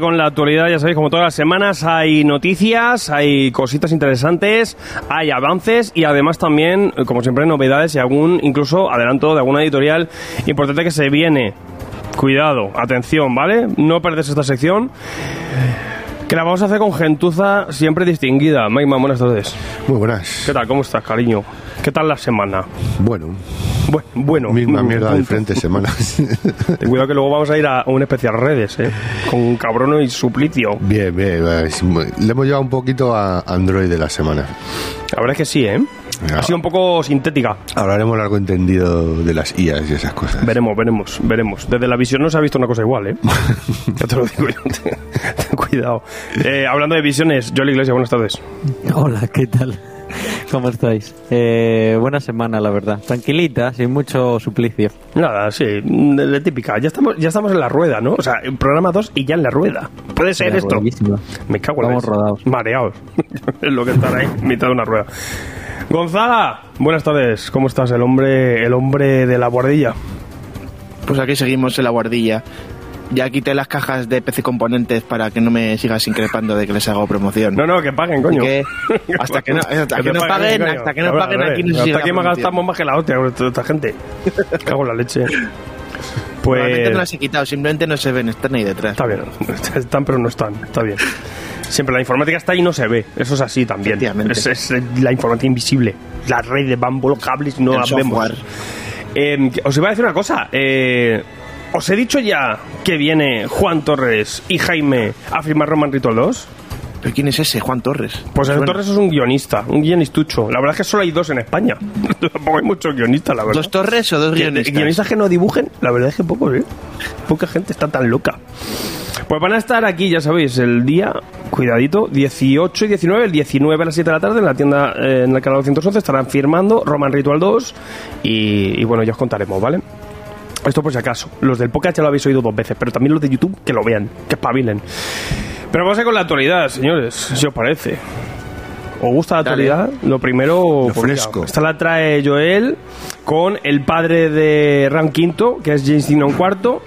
Con la actualidad, ya sabéis, como todas las semanas hay noticias, hay cositas interesantes, hay avances y además también, como siempre, novedades y algún, incluso adelanto de alguna editorial importante que se viene. Cuidado, atención, ¿vale? No perdes esta sección. Que la vamos a hacer con gentuza siempre distinguida. Maima, buenas tardes. Muy buenas. ¿Qué tal? ¿Cómo estás, cariño? ¿Qué tal la semana? Bueno, Bu- bueno. misma mierda de diferentes semanas. Ten cuidado que luego vamos a ir a un especial redes, ¿eh? Con Cabrono y Suplicio. bien, bien. muy- Le hemos llevado un poquito a Android de la semana. La verdad es que sí, ¿eh? Ya. Ha sido un poco sintética. Hablaremos largo entendido de las IAs y esas cosas. Veremos, veremos, veremos. Desde la visión no se ha visto una cosa igual, ¿eh? ya te lo digo yo. Ten, ten cuidado. Eh, hablando de visiones, Joel Iglesias, buenas tardes. Hola, ¿qué tal? ¿Cómo estáis? Eh, buena semana, la verdad. Tranquilita, sin mucho suplicio. Nada, sí, de, de típica. Ya estamos, ya estamos en la rueda, ¿no? O sea, en programa 2 y ya en la rueda. ¿Puede ser Ya, esto? buenísima. Me cago en la leche. rodados. Mareados. es lo que estar ahí, en mitad de una rueda. Gonzaga, buenas tardes. ¿Cómo estás? El hombre, el hombre de la guardilla. Pues aquí seguimos en la guardilla. Ya quité las cajas de PC Componentes para que no me sigas increpando de que les hago promoción. No, no, que paguen, coño. que hasta que no, hasta que te no paguen, coño. hasta que no Cabrón, paguen aquí no se Hasta aquí me gastamos más que la hostia con esta gente. Cago en la leche. Pues no las he quitado, simplemente no se ven, están ahí detrás. está bien. Están pero no están. Está bien. Siempre la informática está y no se ve. Eso es así también. Es, es la informática invisible. La red de bamboo, los cables, no El las vemos. Eh, os iba a decir una cosa. Eh, os he dicho ya que viene Juan Torres y Jaime a firmar Roman Ritual 2. ¿Pero quién es ese? Juan Torres. Pues el Suena. Torres es un guionista, un guionistucho. La verdad es que solo hay dos en España. Tampoco hay muchos guionistas, la verdad. ¿Dos Torres o dos guionistas? guionistas que no dibujen, la verdad es que pocos, ¿eh? Poca gente está tan loca. Pues van a estar aquí, ya sabéis, el día, cuidadito, 18 y 19, el 19 a las 7 de la tarde en la tienda, eh, en el canal 211, estarán firmando Roman Ritual 2 y, y bueno, ya os contaremos, ¿vale? Esto por si acaso. Los del podcast ya lo habéis oído dos veces, pero también los de YouTube que lo vean, que espabilen. Pero vamos a ir con la actualidad, señores, si os parece. ¿Os gusta la Dale. actualidad? Lo primero, Lo pues fresco. esta la trae Joel con el padre de Ram Quinto, que es James Dean cuarto,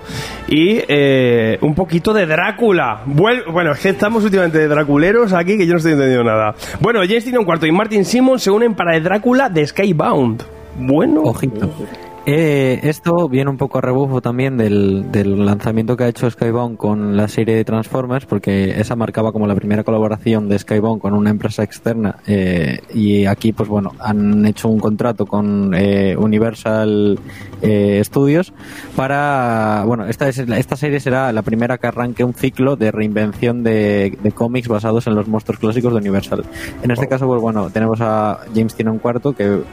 y eh, un poquito de Drácula. Vuel- bueno, es que estamos últimamente de Draculeros aquí que yo no estoy entendiendo nada. Bueno, James Dean cuarto y Martin Simon se unen para el Drácula de Skybound. Bueno, Ojito. Eh, esto viene un poco a rebufo también del, del lanzamiento que ha hecho Skybound con la serie de Transformers, porque esa marcaba como la primera colaboración de Skybound con una empresa externa. eh, y aquí, pues bueno, han hecho un contrato con eh, Universal eh, Studios para. Bueno, esta, es, esta serie será la primera que arranque un ciclo de reinvención de, de cómics basados en los monstruos clásicos de Universal. En este caso, pues bueno, tenemos a James Tynion cuarto que eh,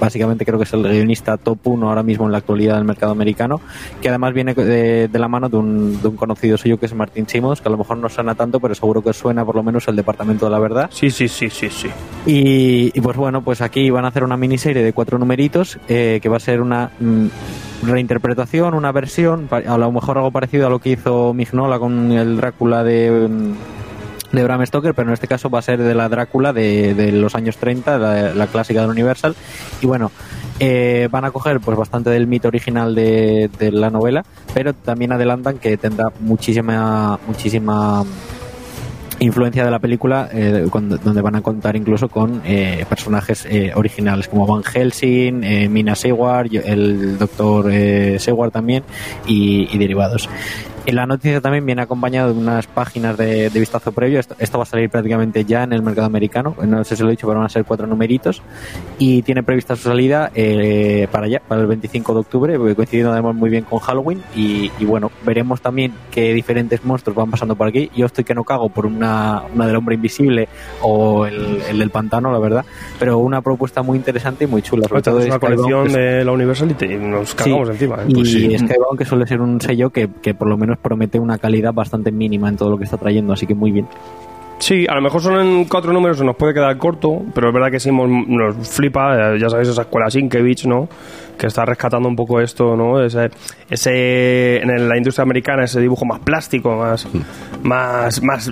básicamente creo que es el guionista top 1 ahora mismo en la actualidad del mercado americano, que además viene de, de la mano de un, de un conocido suyo que es Martin Simmons, que a lo mejor no suena tanto, pero seguro que suena por lo menos el Departamento de la Verdad. sí, sí, sí, sí, sí. Y, y, pues bueno, pues aquí van a hacer una miniserie de cuatro numeritos eh, que va a ser una mm, reinterpretación, una versión, a lo mejor algo parecido a lo que hizo Mignola con el Drácula de... de Bram Stoker, pero en este caso va a ser de la Drácula de, de los años 30, la, clásica de Universal. Y bueno, eh, van a coger pues bastante del mito original de, de la novela, pero también adelantan que tendrá muchísima, muchísima influencia de la película eh, cuando- donde van a contar incluso con eh, personajes eh, originales como Van Helsing, eh, Mina Seward, el doctor eh, Seward también y derivados. En la noticia también viene acompañado de unas páginas de, de vistazo previo. Esto, esto va a salir prácticamente ya en el mercado americano. No sé si lo he dicho, pero van a ser cuatro numeritos. Y tiene prevista su salida eh, para allá, para el 25 de octubre, coincidiendo además muy bien con Halloween. Y, y bueno, veremos también qué diferentes monstruos van pasando por aquí. Yo estoy que no cago por una, una del hombre invisible o el, el del pantano, la verdad. Pero una propuesta muy interesante y muy chula. Sobre todo es una colección de la Universal y, te- y nos cagamos Sí, encima. ¿eh? Y Pues sí. Skybound, que suele ser un sello que, que por lo menos promete una calidad bastante mínima en todo lo que está trayendo, así que muy bien. Sí, a lo mejor son en cuatro números, se nos puede quedar corto, pero es verdad que Simon nos flipa, eh, ya sabéis, esa escuela Sinkevich, ¿no? Que está rescatando un poco esto, ¿no? Ese, ese en la industria americana, ese dibujo más plástico, más, más, más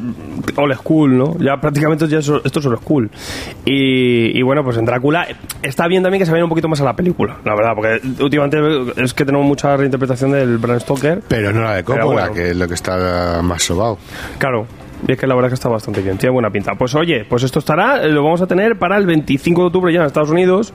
old school, ¿no? Ya prácticamente ya esto es old school. Y, y bueno, pues en Drácula está bien también que se vaya un poquito más a la película, la verdad, porque últimamente es que tenemos mucha reinterpretación del Bram Stoker. Pero no la de Coppola, bueno. que es lo que está más sobado. Claro. Y es que la verdad que está bastante bien, tiene buena pinta. Pues oye, pues esto estará, lo vamos a tener para el 25 de octubre ya en Estados Unidos.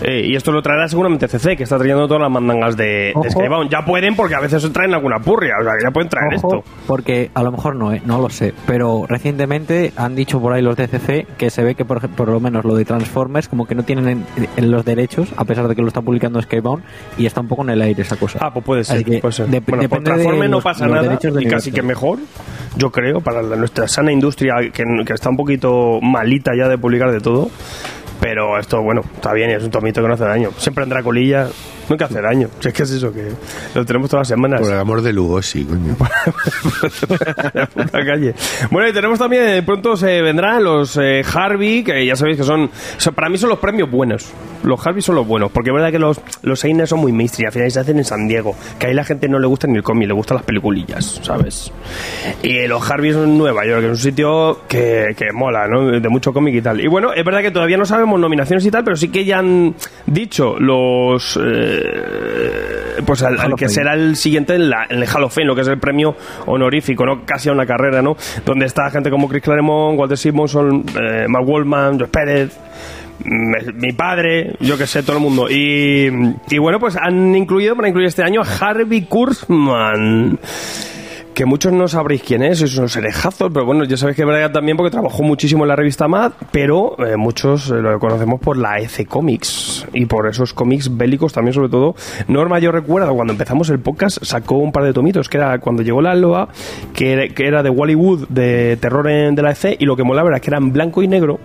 eh, y esto lo traerá seguramente CC, que está trayendo todas las mandangas de, de. Skybound. Ya pueden, porque a veces traen alguna purria, o sea, que ya pueden traer Ojo, esto. porque a lo mejor no, ¿eh? no lo sé, pero recientemente han dicho por ahí los DCC que se ve que por, por lo menos lo de Transformers como que no tienen en, en los derechos, a pesar de que lo está publicando Skybound, y está un poco en el aire esa cosa. Ah, pues puede ser. Que puede ser. dep- bueno, por de Transformers no pasa nada de y casi que mejor, yo creo, para la- nuestra sana industria que, que está un poquito malita ya de publicar de todo. Pero esto, bueno, está bien, es un tomito que no hace daño. Siempre en Dracolilla, nunca hace daño. Si es que es eso, que lo tenemos todas las semanas. Por el amor de Lugosi, coño. la puta calle. Bueno, y tenemos también, pronto se vendrán los eh, Harvey, que ya sabéis que son, son- para mí son los premios buenos. Los Harvey son los buenos, porque es verdad que los, los son muy mainstream, al final se hacen en San Diego, que ahí la gente no le gusta ni el cómic, le gustan las peliculillas, ¿sabes? Y los Harvey son en Nueva York, que es un sitio que, que mola, ¿no? De mucho cómic y tal. Y bueno, es verdad que todavía no sabemos nominaciones y tal, pero sí que ya han dicho los... eh, pues al, que será el siguiente en, la, en el Hall of Fame, lo que es el premio honorífico, ¿no? Casi a una carrera, ¿no? Donde está gente como Chris Claremont, Walter Simonson, eh, Mark Wallman, Josh Pérez, mi padre, yo que sé, todo el mundo. Y, bueno, pues han incluido, para incluir este año, a Harvey Kurzman. Que muchos no sabréis quién es, es unos herejazos, pero bueno, ya sabéis que verdad también porque trabajó muchísimo en la revista Mad, pero eh, muchos eh, lo conocemos por la EC Comics y por esos cómics bélicos también, sobre todo. Norma, yo recuerdo cuando empezamos el podcast, sacó un par de tomitos, que era cuando llegó la LOA, que era, de Wallywood, de terror en, de la EC, y lo que molaba era que era en blanco y negro.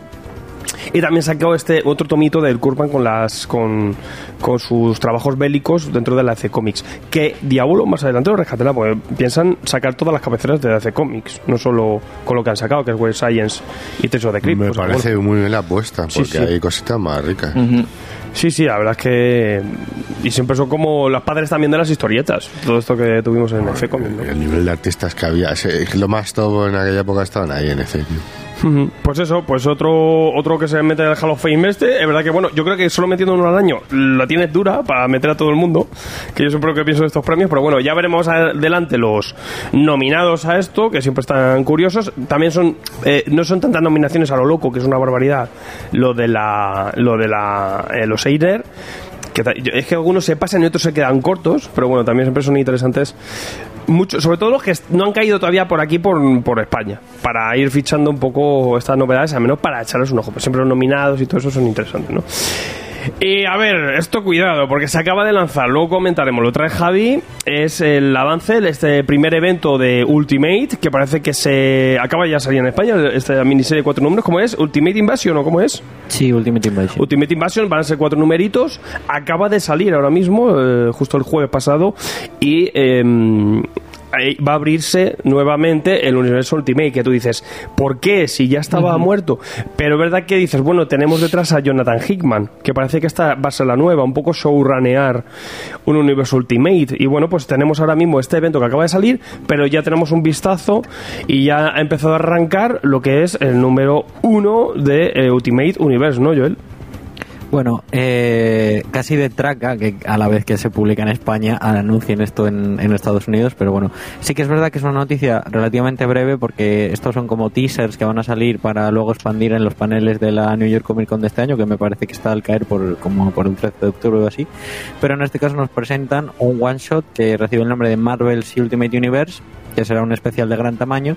Y también sacó este otro tomito del Kurban con las con, con sus trabajos bélicos dentro de la EC Comics. Que Diablo más adelante lo rescatará, porque piensan sacar todas las cabeceras de la EC Comics, no solo con lo que han sacado, que es Web Science y Tales of the Crypt. Me sea, parece bueno. muy bien la apuesta, Sí, porque sí. hay cositas más ricas. Sí, sí, la verdad es que. Y siempre son como los padres también de las historietas. Todo esto que tuvimos en EC Comics. ¿no? El nivel de artistas que había, lo más top en aquella época estaban ahí en ese. Pues eso, pues otro otro que se mete en el Hall of Fame este, es verdad que bueno, yo creo que solo metiendo uno al año la tienes dura para meter a todo el mundo, que yo siempre lo que pienso de estos premios, pero bueno, ya veremos adelante los nominados a esto, que siempre están curiosos, también son eh, no son tantas nominaciones a lo loco, que es una barbaridad, lo de la lo de la eh, los Eider que es que algunos se pasan y otros se quedan cortos, pero bueno, también siempre son interesantes. Mucho, sobre todo los que no han caído todavía por aquí, por, por España, para ir fichando un poco estas novedades, al menos para echarles un ojo. Pues siempre los nominados y todo eso son interesantes, ¿no? Y a ver, esto cuidado, porque se acaba de lanzar, luego comentaremos, lo trae Javi, es el avance de este primer evento de Ultimate, que parece que se acaba ya de salir en España, esta miniserie de cuatro números, ¿cómo es? Ultimate Invasion, ¿o cómo es? Sí, Ultimate Invasion. Ultimate Invasion van a ser cuatro numeritos. Acaba de salir ahora mismo, eh, justo el jueves pasado. Y. eh, va a abrirse nuevamente el universo Ultimate, que tú dices, ¿por qué? Si ya estaba muerto. Pero es verdad que dices, bueno, tenemos detrás a Jonathan Hickman, que parece que esta va a ser la nueva, un poco showranear un universo Ultimate. Y bueno, pues tenemos ahora mismo este evento que acaba de salir, pero ya tenemos un vistazo y ya ha empezado a arrancar lo que es el número uno de eh, Ultimate Universe, ¿no, Joel? Bueno, eh, casi de traca que a la vez que se publica en España anuncien esto en, Estados Unidos, pero bueno, sí que es verdad que es una noticia relativamente breve porque estos son como teasers que van a salir para luego expandir en los paneles de la New York Comic Con de este año, que me parece que está al caer por como por el 13 de octubre o así. Pero en este caso nos presentan un one shot que recibe el nombre de Marvel's Ultimate Universe que será un especial de gran tamaño,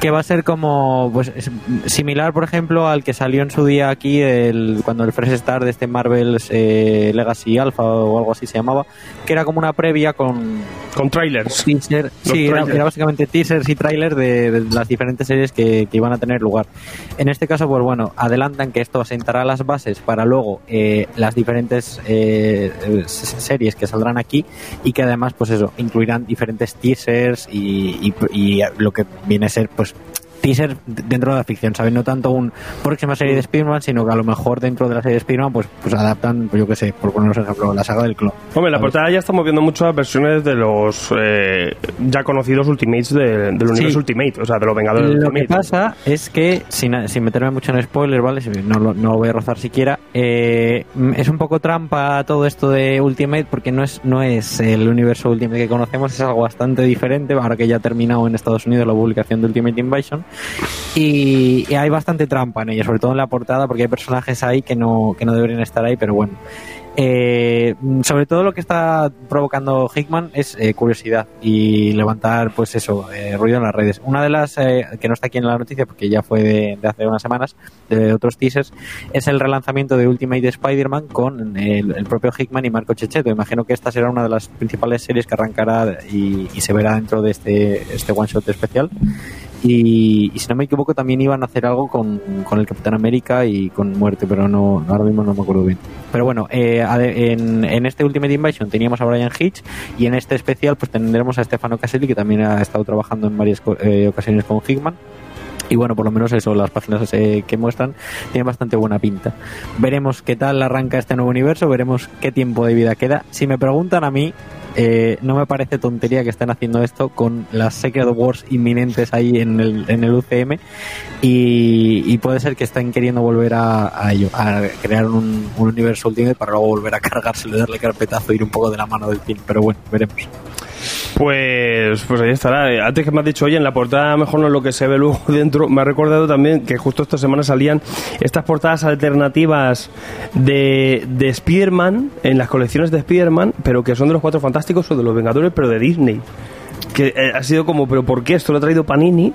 que va a ser como pues es similar, por ejemplo, al que salió en su día aquí el, cuando el Fresh Start de este Marvel's eh, Legacy Alpha o algo así se llamaba, que era como una previa con Con trailers. teaser, sí, era, trailers. era básicamente teasers y trailers de, de las diferentes series que, que iban a tener lugar. En este caso, pues bueno, adelantan que esto sentará las bases para luego eh, las diferentes eh, series que saldrán aquí y que además, pues eso, incluirán diferentes teasers y, y- y lo que viene a ser, pues teaser dentro de la ficción, ¿sabes? No tanto un próxima serie de Spider-Man, sino que a lo mejor dentro de la serie de Spider-Man, pues, pues adaptan, pues yo qué sé, por poneros ejemplo, la saga del clon. Hombre, la portada ya estamos viendo muchas versiones de los eh, ya conocidos Ultimates de- del universo Sí. Ultimate, o sea, de los Vengadores Lo que Ultimate. pasa es que, sin, sin meterme mucho en spoilers, ¿vale? No, lo- no lo voy a rozar siquiera. eh, es un poco trampa todo esto de Ultimate porque no es, no es el universo Ultimate que conocemos, es algo bastante diferente. Ahora que ya ha terminado en Estados Unidos la publicación de Ultimate Invasion. Y, hay bastante trampa en ella, sobre todo en la portada, porque hay personajes ahí que no, que no deberían estar ahí, pero bueno. Eh, sobre todo lo que está provocando Hickman es eh, curiosidad y levantar, pues eso, eh, ruido en las redes. Una de las eh, que no está aquí en la noticia, porque ya fue de, hace unas semanas, de otros teasers, es el relanzamiento de Ultimate Spider-Man con el, propio Hickman y Marco Checheto. Imagino que esta será una de las principales series que arrancará y, y se verá dentro de este, este one shot especial. Y, y si no me equivoco también iban a hacer algo con, con el Capitán América y con Muerte, pero no ahora mismo no me acuerdo bien. Pero bueno, eh, en, en este Ultimate Invasion teníamos a Brian Hitch y en este especial pues tendremos a Stefano Caselli que también ha estado trabajando en varias eh, ocasiones con Hickman. Y bueno, por lo menos eso, las páginas eh, que muestran tienen bastante buena pinta. Veremos qué tal arranca este nuevo universo, veremos qué tiempo de vida queda. Si me preguntan a mí, eh, no me parece tontería que estén haciendo esto con las Secret Wars inminentes ahí en el, en el UCM y, y puede ser que estén queriendo volver a, a ello, a crear un, un universo Ultimate para luego volver a cargárselo darle carpetazo e ir un poco de la mano del film. Pero bueno, veremos. Pues, pues ahí estará. Eh, Antes que me has dicho, oye, en la portada mejor no es lo que se ve luego dentro, me ha recordado también que justo esta semana salían estas portadas alternativas de, de Spider-Man en las colecciones de Spider-Man, pero que son de los Cuatro Fantásticos o de los Vengadores, pero de Disney. Que eh, ha sido como, pero ¿por qué esto lo ha traído Panini?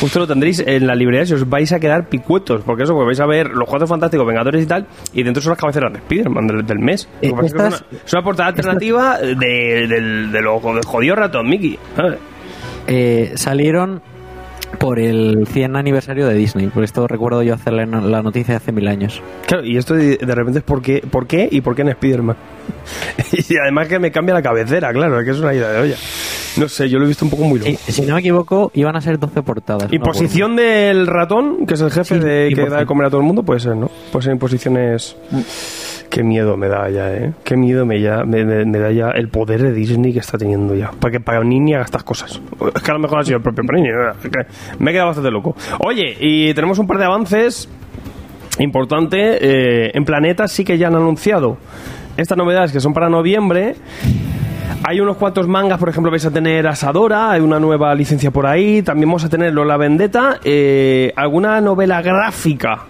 Justo lo tendréis en la librería si os vais a quedar picuetos, porque eso, porque vais a ver los Cuatro Fantásticos, Vengadores y tal, y dentro son las cabeceras de Spider-Man del, del mes. Eh, es una- es una portada alternativa de, del, de lo del jodido ratón Mickey. Eh, salieron por el 100 aniversario de Disney. Por esto recuerdo yo hacer la, la noticia hace mil años. Claro, y esto de, de repente es por qué, por qué y por qué en Spider-Man. y además que me cambia la cabecera, claro, es que es una idea de olla. No sé, yo lo he visto un poco muy loco. Si no me equivoco, iban a ser 12 portadas. no Imposición del ratón, que es el jefe Sí, de que da de comer a todo el mundo, puede ser, ¿no? Puede ser imposiciones. Qué miedo me da ya, ¿eh? Qué miedo me, ya, me, me- me da ya el poder de Disney que está teniendo ya. Para que Panini haga estas cosas. Es que a lo mejor ha sido el propio Panini. Me he quedado bastante loco. Oye, y tenemos un par de avances importante. eh, en Planeta sí que ya han anunciado estas novedades que son para noviembre. Hay unos cuantos mangas, por ejemplo, vais a tener Asadora, hay una nueva licencia por ahí, también vamos a tener Lola Vendetta, eh, alguna novela gráfica.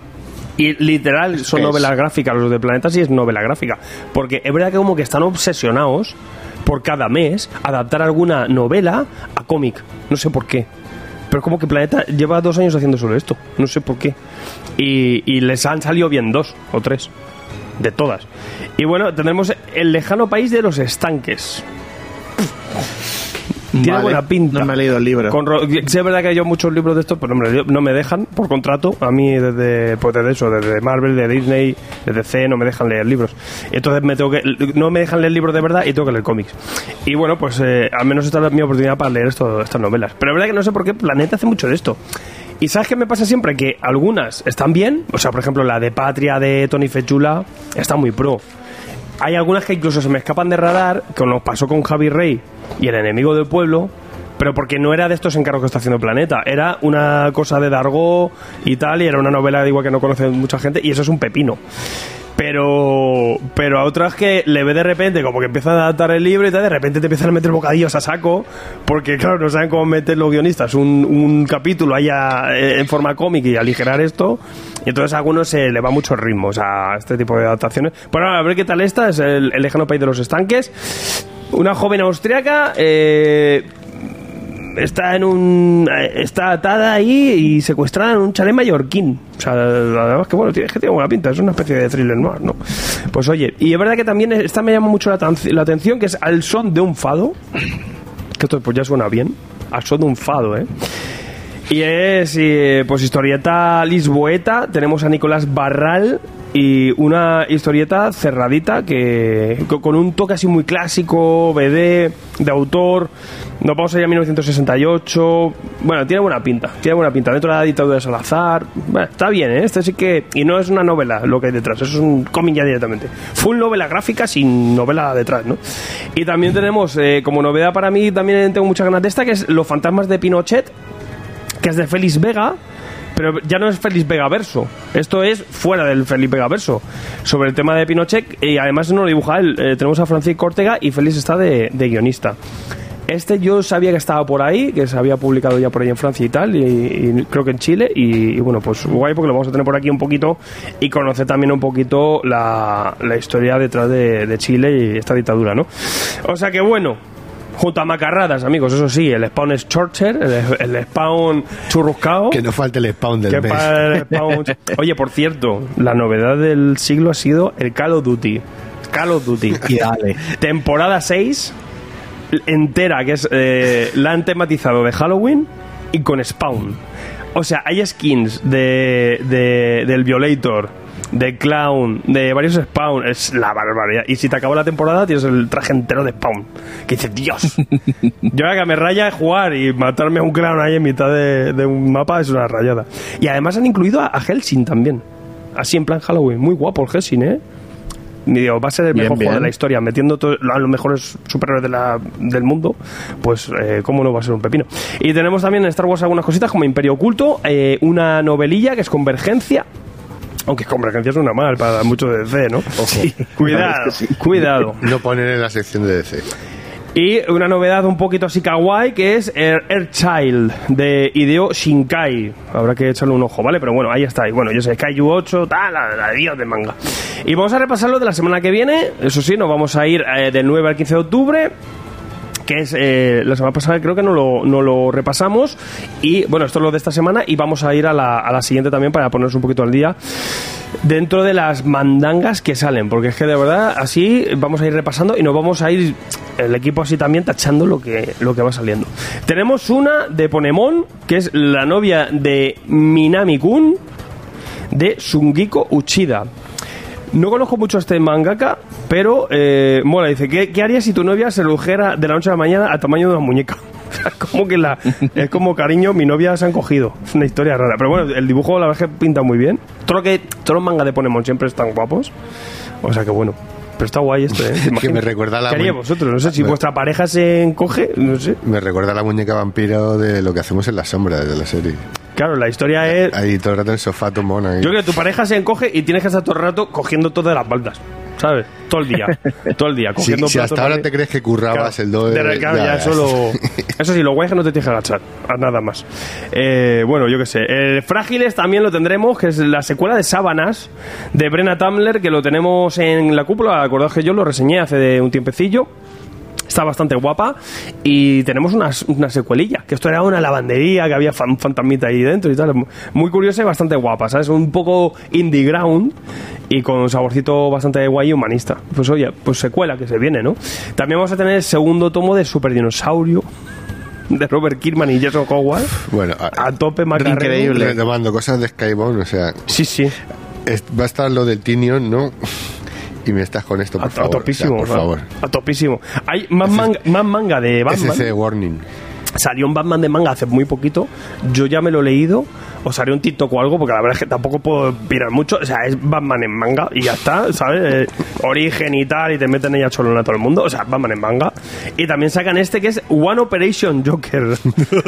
Y literal son novelas gráficas, los de Planeta sí es novela gráfica. Porque es verdad que como que están obsesionados por cada mes adaptar alguna novela a cómic. No sé por qué. Pero como que Planeta lleva dos años haciendo solo esto. No sé por qué. Y, y les han salido bien dos o tres. De todas. Y bueno, tendremos el lejano país de los estanques. Tiene Vale. buena pinta. No me he leído el libro. Con sí, es verdad que yo muchos libros de estos, pero no me, no me dejan por contrato. A mí desde, pues desde eso, desde Marvel, de Disney, desde C, no me dejan leer libros. Entonces me tengo que, no me dejan leer libros de verdad y tengo que leer cómics. Y bueno, pues eh, al menos esta es mi oportunidad para leer esto, estas novelas. Pero es verdad que no sé por qué Planeta hace mucho de esto. Y sabes qué me pasa siempre que algunas están bien, o sea, por ejemplo, la de Patria de Tony Fechula está muy pro. Hay algunas que incluso se me escapan de radar, como nos pasó con Javi Rey y el enemigo del pueblo, pero porque no era de estos encargos que está haciendo Planeta, era una cosa de Dargo y tal, y era una novela igual que no conoce mucha gente, y eso es un pepino. Pero, pero a otras que le ve de repente como que empiezan a adaptar el libro y tal, de repente te empiezan a meter bocadillos a saco, porque claro, no saben cómo meter los guionistas un, un capítulo allá eh, en forma cómica y aligerar esto, y entonces a algunos se le va mucho ritmo, o sea, este tipo de adaptaciones. Bueno, a ver qué tal esta, es el, el lejano país de los estanques. Una joven austriaca eh, está en un eh, está atada ahí y secuestrada en un chalet mallorquín. O sea, además que bueno, tiene, que tiene buena pinta, es una especie de thriller noir, ¿no? Pues oye, y es verdad que también esta me llama mucho la, la atención, que es al son de un fado, que esto pues ya suena bien, al son de un fado, ¿eh? Y es, eh, pues, historieta lisboeta. Tenemos a Nicolás Barral y una historieta cerradita que co- con un toque así muy clásico, BD, de autor. Nos vamos allá a 1968. Bueno, tiene buena pinta. Tiene buena pinta. Dentro de la dictadura de Salazar. Bueno, está bien, ¿eh? Este sí que. Y no es una novela lo que hay detrás, es un cómic ya directamente. Full novela gráfica sin novela detrás, ¿no? Y también tenemos, eh, como novedad para mí, también tengo muchas ganas de esta, que es Los fantasmas de Pinochet que es de Félix Vega, pero ya no es Félix Vega verso. Esto es fuera del Félix Vega verso. Sobre el tema de Pinochet, y además no lo dibuja él. Eh, tenemos a Francisco Ortega y Félix está de, guionista. Este yo sabía que estaba por ahí, que se había publicado ya por ahí en Francia y tal, y, creo que en Chile. Y, bueno, pues guay porque lo vamos a tener por aquí un poquito y conocer también un poquito la, la historia detrás de, de Chile y esta dictadura, ¿no? O sea que bueno, junto a macarradas, amigos, eso sí, el spawn es Chorcher, el, el spawn churruscao. Que no falte el spawn del que mes. para el spawn- Oye, por cierto, la novedad del siglo ha sido el Call of Duty. Call of Duty. Y dale. Temporada 6 entera, que es eh, la han tematizado de Halloween y con Spawn. O sea, hay skins de, de- del Violator, de Clown, de varios Spawn. Es la barbaridad. Y si te acabó la temporada, tienes el traje entero de Spawn. Que dices, Dios. Yo ahora que me raya es jugar y matarme a un Clown ahí en mitad de, de un mapa es una rayada. Y además han incluido a, a Helsing también. Así en plan Halloween. Muy guapo el Helsing, ¿eh? Ni digo, va a ser el Bien, mejor juego de la historia, metiendo a los mejores superhéroes de la, del mundo, pues eh, cómo no va a ser un pepino. Y tenemos también en Star Wars algunas cositas como Imperio Oculto, eh, una novelilla que es Convergencia, aunque Convergencia suena mal para muchos de DC, ¿no? Cuidado, cuidado. No poner en la sección de DC. Y una novedad un poquito así kawaii que es Air, Air Child de Hideo Shinkai. Habrá que echarle un ojo, ¿vale? Pero bueno, ahí está. Y bueno, yo sé, Kaiju 8, tal, la, la dios de manga. Y vamos a repasarlo de la semana que viene. Eso sí, nos vamos a ir eh, del 9 al 15 de octubre que es eh, la semana pasada creo que no lo, no lo repasamos. Y bueno esto es lo de esta semana y vamos a ir a la, a la siguiente también para ponernos un poquito al día dentro de las mandangas que salen. Porque es que de verdad así vamos a ir repasando y nos vamos a ir el equipo así también tachando lo que, lo que va saliendo. Tenemos una de Ponemon que es la novia de Minami-kun de Sungiko Uchida no conozco mucho a este mangaka, pero eh, mola. Dice, ¿qué, ¿qué harías si tu novia se redujera de la noche a la mañana al tamaño de una muñeca? O sea, como que la, es como cariño, mi novia se han cogido. Es una historia rara. Pero bueno, el dibujo la verdad es que pinta muy bien. Todo lo que, todos los mangas de Ponemon siempre están guapos. O sea que bueno. Pero está guay esto, ¿eh? ¿Te imaginas? me recuerda a la ¿Qué vosotros? No sé, si Me- vuestra pareja se encoge, no sé. Me recuerda a la muñeca vampiro de lo que hacemos en las sombras de la serie. Claro, la historia es... Ahí todo el rato en el sofá, tu mona. Yo creo que tu pareja se encoge y tienes que estar todo el rato cogiendo todas las baldas. ¿Sabes? Todo el día. Todo el día. Si, Cogiendo si platos hasta ahora te crees que currabas Claro, el do de- claro, ya, eso, lo- eso sí, lo guay es que no te tienes que agachar, nada más. Eh, bueno, yo qué sé. Eh, Frágiles también lo tendremos, que es la secuela de Sábanas de Brenna Tamler, que lo tenemos en la cúpula. Acordaos que yo lo reseñé hace de un tiempecillo. Está bastante guapa y tenemos una, una secuelilla, que esto era una lavandería, que había fan, fantasmita ahí dentro y tal. Muy curiosa y bastante guapa, ¿sabes? Un poco indie ground y con un saborcito bastante guay y humanista. Pues oye, pues secuela que se viene, ¿no? También vamos a tener el segundo tomo de Super Dinosaurio. de Robert Kirkman y Jason Howard. Bueno, A tope macarrero. Increíble. retomando cosas de Skybound, o sea, Sí, sí. es- va a estar lo del Tinion, ¿no? Y me estás con esto, por A, a favor. o sea, topísimo. por favor. A topísimo. Hay más manga, más manga de Batman. SC Warning. Salió un Batman de manga hace muy poquito. Yo ya me lo he leído. Os haré un TikTok o algo, porque la verdad es que tampoco puedo pirar mucho. O sea, es Batman en manga y ya está, ¿sabes? Eh, origen y tal, y te meten ella cholona a todo el mundo. O sea, Batman en manga. Y también sacan este que es One Operation Joker.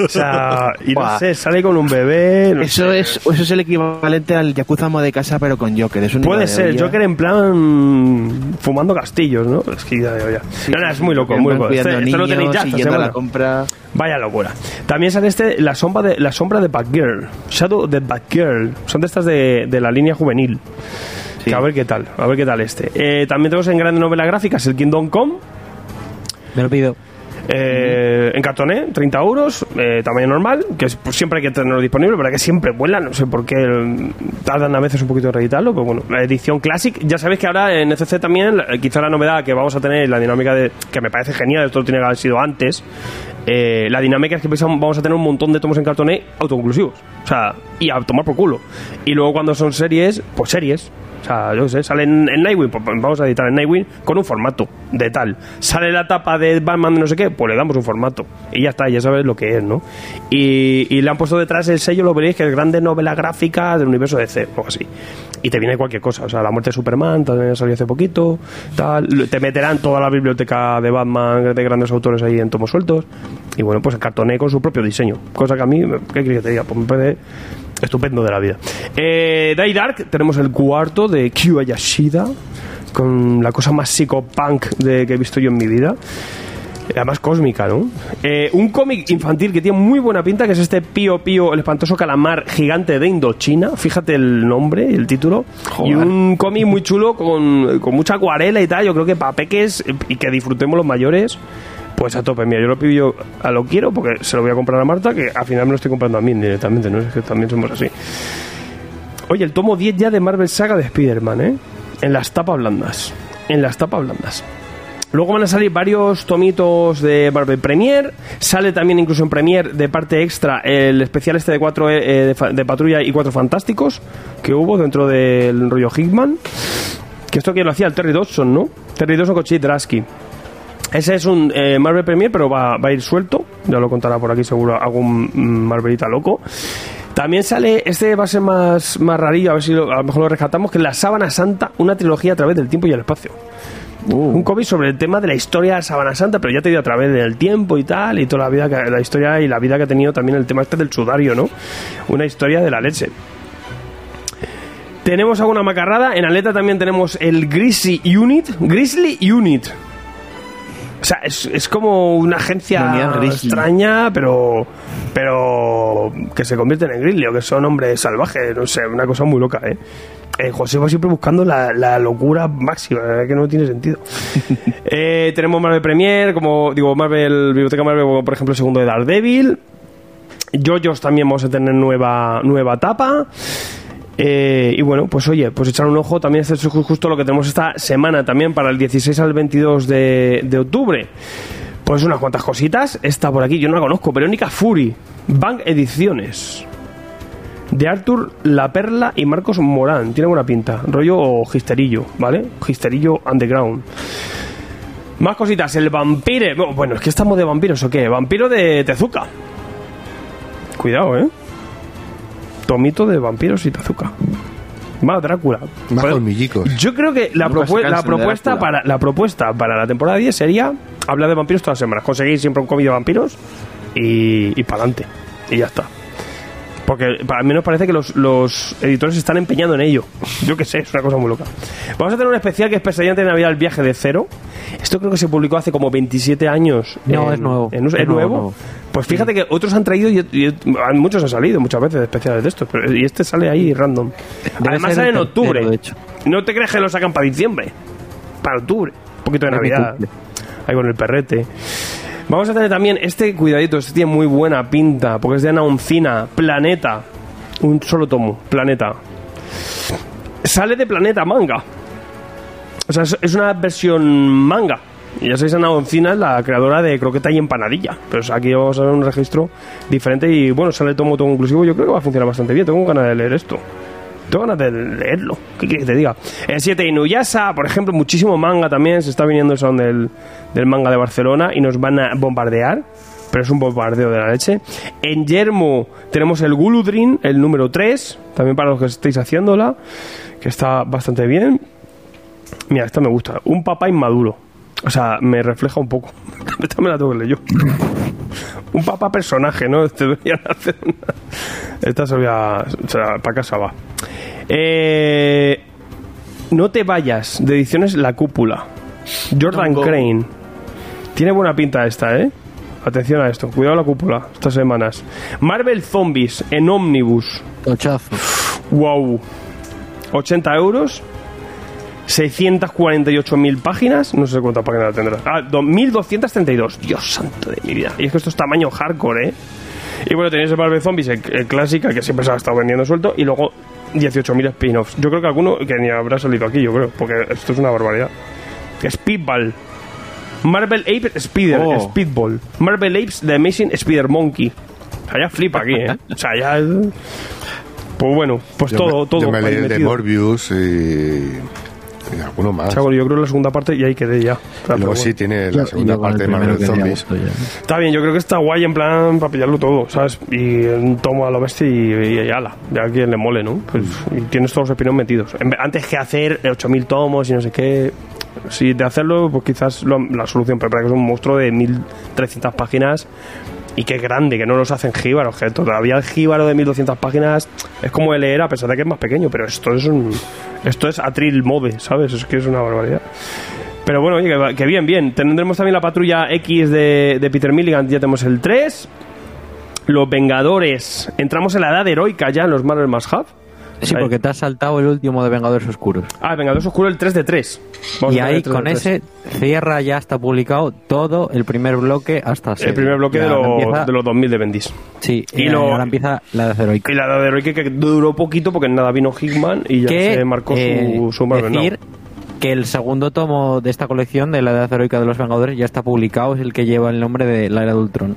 o sea, y no sé, sale con un bebé. no Eso sé. es, eso es el equivalente al Yakuza de casa, pero con Joker. Es Puede ser, maravilla. Joker en plan fumando castillos, ¿no? Es que ya. No, no, es muy loco, muy loco. Este, este lo tenéis niños, ya esta semana. la compra. Vaya locura. También sale este, la sombra de, la sombra de Batgirl. Shadow de Batgirl. Son de estas de, de la línea juvenil. Sí. Que a ver qué tal, a ver qué tal este. Eh, también tenemos en grandes novelas gráficas el Kingdom Come. Me lo pido. eh, en cartoné, 30 euros, eh, tamaño normal, que es, pues, siempre hay que tenerlo disponible, pero que siempre vuela, no sé por qué tardan a veces un poquito en reeditarlo, pero bueno, la edición Classic, ya sabéis que ahora en ECC también, eh, quizá la novedad que vamos a tener, la dinámica de, que me parece genial, esto tiene que haber sido antes, eh, la dinámica es que vamos a tener un montón de tomos en cartoné autoconclusivos, o sea, y a tomar por culo. Y luego cuando son series, pues series. O sea, yo sé, sale en, en Nightwing, pues vamos a editar en Nightwing con un formato de tal. Sale la tapa de Batman de no sé qué, pues le damos un formato. Y ya está, ya sabes lo que es, ¿no? Y, y le han puesto detrás el sello, lo veréis, que es grande novela gráfica del universo de C, o así. Y te viene cualquier cosa, o sea, la muerte de Superman también salió hace poquito, tal. Te meterán toda la biblioteca de Batman de grandes autores ahí en tomos sueltos. Y bueno, pues cartoné con su propio diseño. Cosa que a mí, ¿qué queréis que te diga? Pues me parece estupendo de la vida. Eh, Die Dark, tenemos el cuarto de Kyu Ayashida, con la cosa más psicopunk de, que he visto yo en mi vida. Además cósmica, ¿no? Eh, un cómic infantil que tiene muy buena pinta, que es este Pío Pío, el espantoso calamar gigante de Indochina. Fíjate el nombre y el título. Y un cómic muy chulo con, con mucha acuarela y tal. Yo creo que para peques y que disfrutemos los mayores, pues a tope. Mira, yo lo pido a lo quiero porque se lo voy a comprar a Marta, que al final me lo estoy comprando a mí directamente, ¿no? Es que también somos así. Oye, el tomo 10 ya de Marvel Saga de Spider-Man, ¿eh? En las tapas blandas. En las tapas blandas. Luego van a salir varios tomitos de Marvel Premier. Sale también incluso en Premier de parte extra el especial este de cuatro eh, de, fa- de Patrulla y Cuatro Fantásticos que hubo dentro del rollo Hickman. Que esto que lo hacía el Terry Dodson, ¿no? Terry Dodson con Drasky. Ese es un eh, Marvel Premier, pero va, va a ir suelto. Ya lo contará por aquí seguro algún mm, Marvelita loco. También sale, este va a ser más, más rarillo, a ver si lo- a lo mejor lo rescatamos, que es La Sábana Santa, una trilogía a través del tiempo y el espacio. Un cómic sobre el tema de la historia de Sábana Santa, pero ya te digo a través del tiempo y tal, y toda la vida, que, la historia y la vida que ha tenido también el tema este del sudario, ¿no? Una historia de la leche. Tenemos alguna macarrada. En Aleta también tenemos el Grizzly Unit. Grizzly Unit. O sea, es, es como una agencia extraña, pero pero que se convierten en Grizzly o que son hombres salvajes. No sé, una cosa muy loca, ¿eh? Eh, José va siempre buscando la, la locura máxima, eh, que no tiene sentido. Eh, tenemos Marvel Premier, como digo, Marvel, Biblioteca Marvel, como por ejemplo el segundo de Daredevil. Jojos también vamos a tener nueva, nueva etapa. Eh, y bueno, pues oye, pues echar un ojo. También es ju- justo lo que tenemos esta semana también para el 16 al 22 de, de octubre. Pues unas cuantas cositas. Esta por aquí, yo no la conozco. Verónica Fury, Bank Ediciones. De Arthur La Perla y Marcos Morán. Tiene buena pinta. Rollo gisterillo, ¿vale? Gisterillo underground. Más cositas. El vampire. Bueno, es que estamos de vampiros o qué. Vampiro de Tezuka. Cuidado, ¿eh? Tomito de vampiros y Tezuka. Más Drácula. Más colmillicos. Yo creo que la, propuesta para la propuesta para la temporada 10 sería hablar de vampiros todas las semanas. Conseguir siempre un cómic de vampiros y, y para adelante. Y ya está. Porque al menos parece que los, los editores están empeñando en ello. Yo qué sé, es una cosa muy loca. Vamos a tener un especial que es Pesadilla de Navidad, el viaje de cero. Esto creo que se publicó hace como 27 años. No, en- es nuevo. en- ¿Es, Es nuevo? nuevo. Pues fíjate que otros han traído y, y- muchos han salido muchas veces de especiales de estos. Pero, y este sale ahí random. Debe Además sale en octubre. tercero, de hecho. No te crees que lo sacan para diciembre. Para octubre. Un poquito de Navidad. Ahí con el perrete. Vamos a tener también este cuidadito, este tiene muy buena pinta, porque es de Ana Oncina, Planeta. Un solo tomo, Planeta. Sale de Planeta Manga. O sea, es- una versión manga ya sabéis, Ana Oncina es la creadora de Croqueta y Empanadilla. Pero aquí vamos a ver un registro diferente y bueno, sale todo todo inclusivo. Yo creo que va a funcionar bastante bien. Tengo ganas de leer esto. Tengo ganas de leerlo. ¿Qué quieres que te diga? El 7 Inuyasha, por ejemplo, muchísimo manga también. Se está viniendo el salón del, del manga de Barcelona y nos van a bombardear. Pero es un bombardeo de la leche. En Yermo tenemos el Guludrin, el número 3. También para los que estéis haciéndola. Que está bastante bien. Mira, esta me gusta. Un papá inmaduro. O sea, me refleja un poco. Esta me la tengo que leer yo. un papá personaje, ¿no? Esta se a... O sea, para casa va. Eh, no te vayas, de ediciones La Cúpula. Jordan. Crane. Tiene buena pinta esta, ¿eh? Atención a esto. Cuidado la cúpula estas semanas. Marvel Zombies en Omnibus. Wow. 80 euros. 648.000 páginas. No sé cuántas páginas tendrá. Ah, 2.232. Dios santo de mi vida. Y es que esto es tamaño hardcore, ¿eh? Y bueno, tenéis el Marvel Zombies, el, el clásica, que siempre se ha estado vendiendo suelto. Y luego 18.000 spin-offs. Yo creo que alguno que ni habrá salido aquí, yo creo. Porque esto es una barbaridad. Speedball. Marvel Ape Spider, Oh. Speedball. Marvel Apes The Amazing Spider Monkey. O sea, ya flipa aquí, ¿eh? O sea, ya... Pues bueno, pues Yo todo, me- todo. Yo me leí el de. Morbius y, y alguno más. Yo creo que la segunda parte y ahí quedé ya. Y pero luego bueno. sí tiene la segunda parte de Marvel Zombies. ya. Está bien, yo creo que está guay en plan para pillarlo todo, ¿sabes? Y un tomo a lo bestia y, y, ala, ya a quien le mole, ¿no? Pues, y tienes todos los espinos metidos. Antes que hacer 8.000 tomos y no sé qué, si de hacerlo, pues quizás lo- la solución, pero para que es un monstruo de 1.300 páginas y qué grande, que no los hacen jíbaros, que todavía el jíbaro de 1.200 páginas es como de leer a pesar de que es más pequeño, pero esto es un... Esto es Atril Mode, ¿sabes? Es que es una barbaridad. Pero bueno, oye, que, bien, bien. Tendremos también la patrulla X de, de Peter Milligan, ya tenemos el 3. Los Vengadores. Entramos en la edad heroica ya en los Marvel Must. Sí, porque te has saltado el último de Vengadores Oscuros. Ah, Vengadores Oscuro el 3 de 3. Vamos y ahí el 3 con de 3. ese cierra ya está publicado todo el primer bloque hasta El primer bloque de, los- de los 2000 de Bendis. Sí, y y lo- ahora empieza la de heroica. Y la edad heroica que duró poquito porque nada vino Hickman y ya que se marcó eh, su, su Marvel decir que el segundo tomo de esta colección de la edad heroica de los Vengadores ya está publicado, es el que lleva el nombre de la era de Ultron.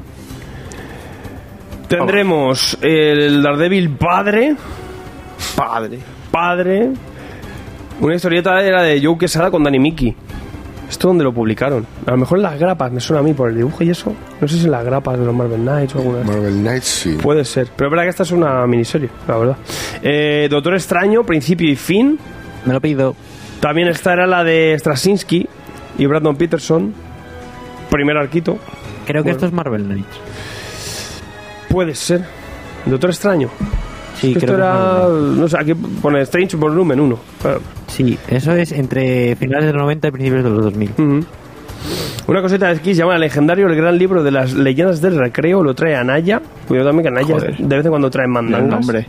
Tendremos el Daredevil padre. Padre. Padre. Una historieta era de Joe Quesada con Danny Mickey. ¿Esto dónde lo publicaron? A lo mejor en las grapas, me suena a mí por el dibujo y eso. No sé si en las grapas de los Marvel Knights o alguna vez. Marvel Knights, sí. Puede ser. Pero es verdad que esta es una miniserie, la verdad. Eh, Doctor Extraño, principio y fin. Me lo pido. También esta era la de Straczynski y Brandon Peterson. Primer arquito. Creo que Bueno. esto es Marvel Knights. Puede ser. Doctor Extraño. Sí, esto creo que era. Knights. No sé, aquí pone Strange Volumen 1. Claro. Sí, eso es entre finales de los 90 y principios de los 2000. Ujú. Una cosita de aquí se llama Legendario, el gran libro de las leyendas del recreo. Lo trae Anaya. Cuidado también que Anaya Joder. de vez en cuando trae mandangas. nombre.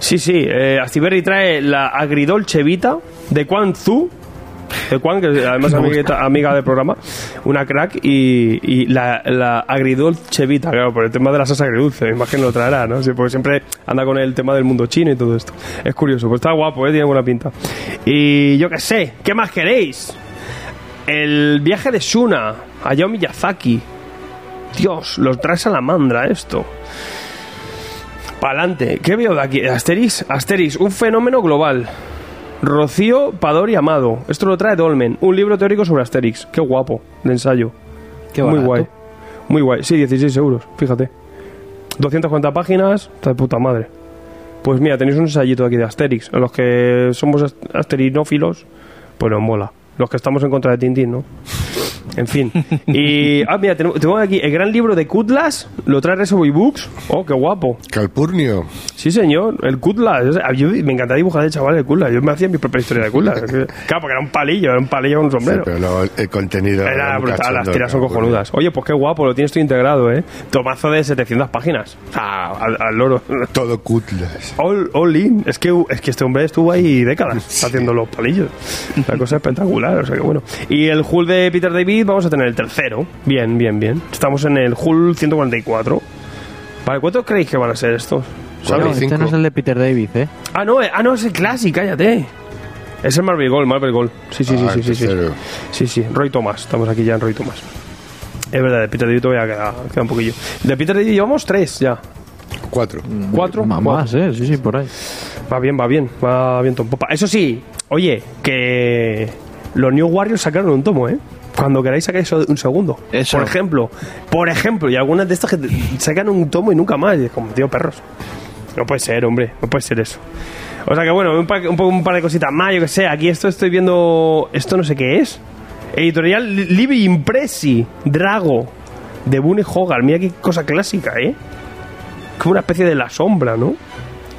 Sí, sí. Eh, Astiberri trae la agridolce vita de Quan Zu. De Quan, que además es amigueta- amiga del programa. Una crack. Y, y la, la agridolce vita, claro, por el tema de la salsa agridulce. Me imagino lo traerá, ¿no? Sí, porque siempre anda con el tema del mundo chino y todo esto. Es curioso. Pues está guapo, ¿eh? Tiene buena pinta. Y yo qué sé. ¿Qué más queréis? El viaje de Shuna. Hayao Miyazaki. Dios, los trae salamandra esto. Pa'lante. ¿Qué veo de aquí? Asterix, Asterix, un fenómeno global. Rocío, Pador y Amado. Esto lo trae Dolmen. Un libro teórico sobre Asterix. Qué guapo, de ensayo. Qué Muy guay. Muy guay. Sí, 16 euros, fíjate. 240 páginas, está de puta madre. Pues mira, tenéis un ensayito aquí de Asterix. A los que somos ast- asterinófilos, pues nos mola. Los que estamos en contra de Tintín, ¿no? En fin. Y. Ah, mira, tenemos, tengo aquí el gran libro de Kutlas. Lo trae Reservoir Books. Oh, qué guapo. Calpurnio. Sí, señor, el Kutlas. Yo- yo- me encantaba dibujar de chaval el Kutlas. Yo me hacía mi propia historia de Kutlas. Claro, porque era un palillo, era un palillo con un Sí, sombrero. pero luego el, contenido. Era brutal, las tiras son cojonudas. Oye, pues qué guapo, lo tienes todo integrado, ¿eh? Tomazo de 700 páginas. Sea, al, al loro. Todo cutlas. All, all in. Es que, es que este hombre estuvo ahí décadas haciendo los palillos. Una cosa espectacular, o sea que bueno. Y el Hull de Peter David vamos a tener el tercero. Bien, bien, bien. Estamos en el Hull 144. Vale, ¿cuántos creéis que van a ser estos? Cuatro No, y este no es el de Peter David, ¿eh? Ah, no, eh, ah, no, es el Classic, cállate. Es el Marvel Gold, Marvel Gold. Sí, sí, sí, Ah, sí, sí, sí. Sí, sí, Roy Thomas. Estamos aquí ya en Roy Thomas. Es verdad, de Peter David todavía queda, queda un poquillo. De Peter David llevamos tres ya. Cuatro. ¿Cuatro? Más, Cuatro. más, ¿eh? Sí, sí, por ahí. Va bien, va bien, va bien Tom Popa. Eso sí, oye, que los New Warriors sacaron un tomo, ¿eh? Cuando queráis sacáis un segundo. Eso. Por ejemplo, por ejemplo, y algunas de estas que sacan un tomo y nunca más. Y es como, tío, perros. No puede ser, hombre, no puede ser eso. O sea que bueno, un par, un, par de cositas más, yo que sé. Aquí esto estoy viendo. Esto no sé qué es. Editorial Li- Libi Impresi, Drago, de Bunny Hogar. Mira qué cosa clásica, ¿eh? Como una especie de la sombra, ¿no?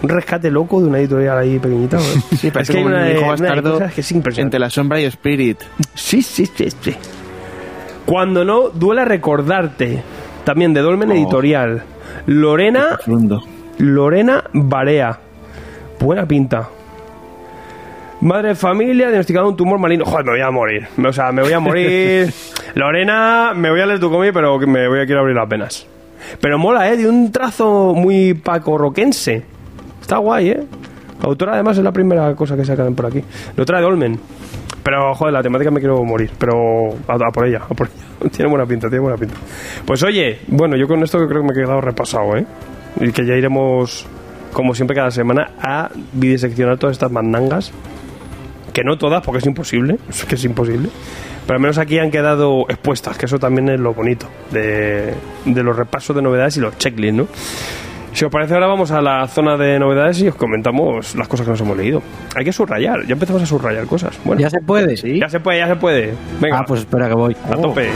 Un rescate loco de una editorial ahí pequeñita. ¿no? Sí, es que hay una un de, hijo una de bastardo cosas que es impresionante. entre la sombra y Spirit. Sí, sí, sí, sí. Cuando no duela recordarte. También de Dolmen Oh. Editorial. Lorena. Lorena Barea. Buena pinta. Madre de familia, diagnosticado un tumor maligno. Joder, me voy a morir. O sea, me voy a morir. Lorena, me voy a leer tu cómic, pero me voy a quiero abrir las venas. Pero mola, ¿eh? De un trazo muy pacorroquense. Está guay, ¿eh? La autora, además, es la primera cosa que sacan por aquí. Lo trae Dolmen. Pero, joder, la temática me quiero morir. Pero a, por ella, a por ella. Tiene buena pinta, tiene buena pinta. Pues oye, bueno, yo con esto creo que me he quedado repasado, ¿eh? Y que ya iremos, como siempre, cada semana a bidiseccionar todas estas mandangas. Que no todas, porque es imposible. Es que es imposible. Pero al menos aquí han quedado expuestas, que eso también es lo bonito de, de los repasos de novedades y los checklists, ¿no? Si os parece, ahora vamos a la zona de novedades y os comentamos las cosas que nos hemos leído. Hay que subrayar, ya empezamos a subrayar cosas. Bueno, ¿Ya se puede? Sí. ya se puede, ya se puede. Venga, Ah, pues espera que voy. a tope.